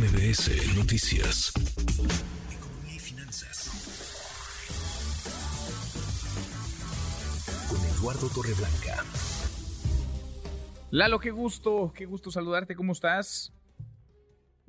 MBS Noticias. Economía y finanzas. Con Eduardo Torreblanca. Lalo, qué gusto, qué gusto saludarte, ¿cómo estás?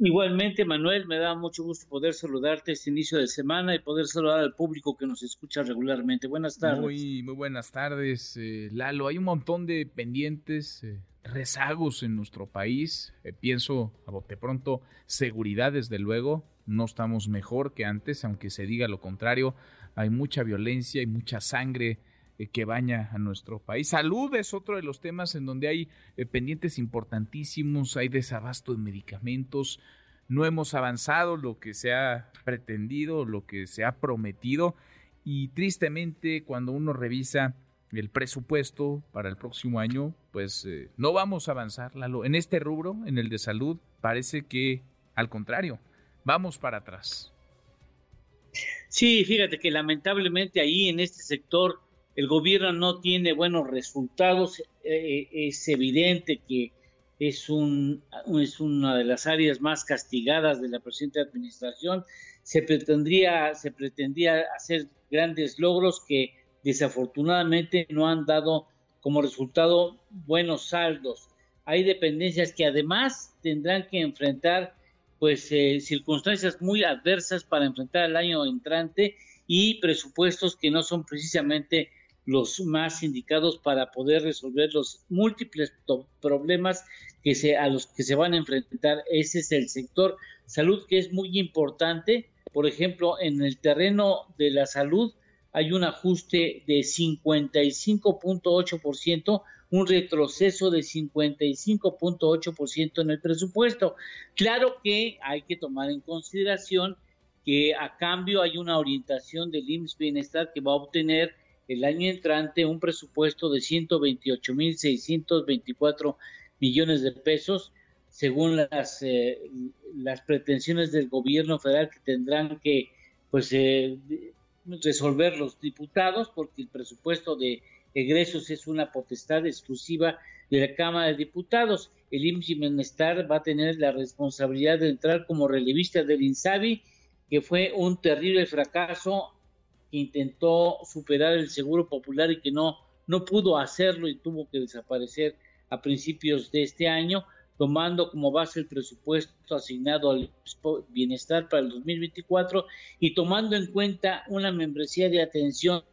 Igualmente, Manuel, me da mucho gusto poder saludarte este inicio de semana y poder saludar al público que nos escucha regularmente. Buenas tardes. Muy, muy buenas tardes, eh, Lalo. Hay un montón de pendientes, eh, rezagos en nuestro país. Eh, pienso, a bote pronto, seguridad, desde luego. No estamos mejor que antes, aunque se diga lo contrario. Hay mucha violencia y mucha sangre que baña a nuestro país. Salud es otro de los temas en donde hay pendientes importantísimos, hay desabasto de medicamentos, no hemos avanzado lo que se ha pretendido, lo que se ha prometido y tristemente cuando uno revisa el presupuesto para el próximo año, pues eh, no vamos a avanzar, En este rubro, en el de salud, parece que al contrario, vamos para atrás. Sí, fíjate que lamentablemente ahí en este sector el gobierno no tiene buenos resultados. Eh, es evidente que es, un, una de las áreas más castigadas de la presente administración. Se pretendría, se pretendía hacer grandes logros que desafortunadamente no han dado como resultado buenos saldos. Hay dependencias que además tendrán que enfrentar pues eh, circunstancias muy adversas para enfrentar el año entrante y presupuestos que no son precisamente los más indicados para poder resolver los múltiples problemas que se, a los que se van a enfrentar. Ese es el sector salud que es muy importante. Por ejemplo, en el terreno de la salud hay un ajuste de 55.8%, un retroceso de 55.8% en el presupuesto. Claro que hay que tomar en consideración que a cambio hay una orientación del IMSS Bienestar que va a obtener el año entrante un presupuesto de 128.624 millones de pesos, según las, eh, las pretensiones del gobierno federal que tendrán que pues eh, resolver los diputados, porque el presupuesto de egresos es una potestad exclusiva de la Cámara de Diputados. El IMSS Bienestar va a tener la responsabilidad de entrar como relevista del INSABI, que fue un terrible fracaso que intentó superar el Seguro Popular y que no, no pudo hacerlo y tuvo que desaparecer a principios de este año, tomando como base el presupuesto asignado al bienestar para el 2024 y tomando en cuenta una membresía de atención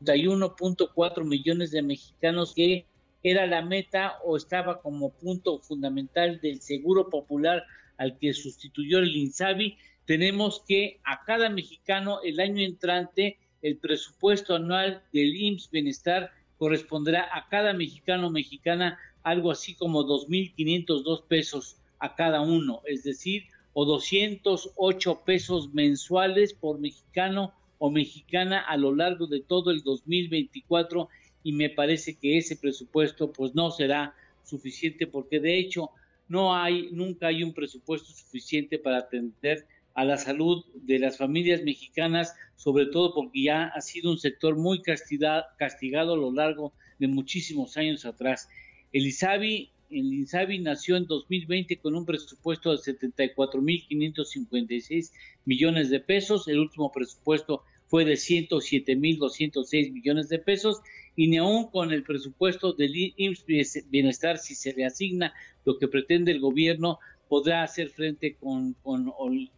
de 1.4 millones de mexicanos que era la meta o estaba como punto fundamental del Seguro Popular al que sustituyó el INSABI, tenemos que a cada mexicano el año entrante el presupuesto anual del IMSS Bienestar corresponderá a cada mexicano o mexicana algo así como 2.502 pesos a cada uno, es decir, o 208 pesos mensuales por mexicano o mexicana a lo largo de todo el 2024 y me parece que ese presupuesto pues no será suficiente porque de hecho no hay nunca hay un presupuesto suficiente para atender a la salud de las familias mexicanas, sobre todo porque ya ha sido un sector muy castigado a lo largo de muchísimos años atrás. El ISABI, el INSABI nació en 2020 con un presupuesto de 74.556 millones de pesos, el último presupuesto fue de 107.206 millones de pesos y ni aún con el presupuesto del IMSS Bienestar, si se le asigna lo que pretende el gobierno, podrá hacer frente con,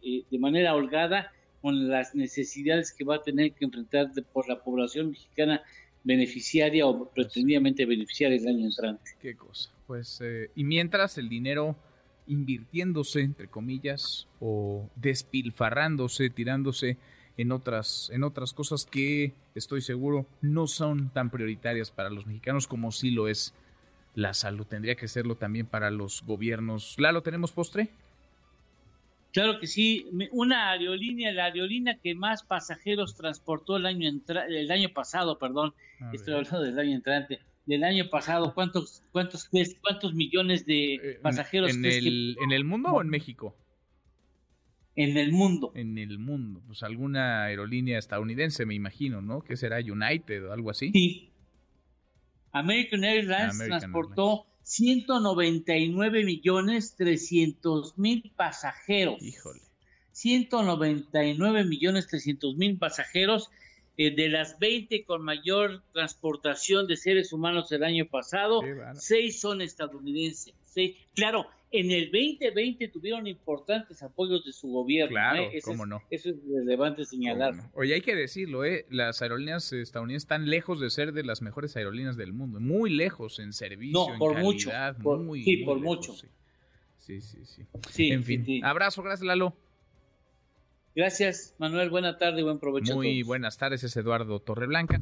eh, de manera holgada con las necesidades que va a tener que enfrentar por la población mexicana beneficiaria o pretendidamente beneficiaria el año entrante. Qué cosa. Pues, eh, y mientras el dinero invirtiéndose, entre comillas, o despilfarrándose, tirándose en otras, en otras cosas que estoy seguro no son tan prioritarias para los mexicanos como sí lo es la salud. Tendría que serlo también para los gobiernos. ¿Lalo, tenemos postre? Claro que sí. Una aerolínea, la aerolínea que más pasajeros transportó el año, el año pasado, perdón, estoy hablando del año entrante, del año pasado, ¿cuántos, cuántos, cuántos millones de eh, pasajeros? ¿En, el, ¿En el mundo o en México? En el mundo. En el mundo. Pues alguna aerolínea estadounidense, me imagino, ¿no? ¿Qué será? United o algo así. Sí, American Airlines transportó 199 millones 300 mil pasajeros. Híjole. 199 millones 300 mil pasajeros eh, de las 20 con mayor transportación de seres humanos el año pasado, seis son estadounidenses. Seis. Claro, en el 2020 tuvieron importantes apoyos de su gobierno. Claro, ¿eh? eso, cómo es, no. eso es relevante señalar. Oye, hay que decirlo, ¿eh? las aerolíneas estadounidenses están lejos de ser de las mejores aerolíneas del mundo, muy lejos en servicio, no, por en mucho, calidad, por, muy, sí, muy por lejos, mucho. Sí. sí, sí, sí. Sí, en fin, sí, sí. abrazo, gracias Lalo. Gracias, Manuel. Buena tarde y buen provecho. Muy a todos. buenas tardes, es Eduardo Torreblanca.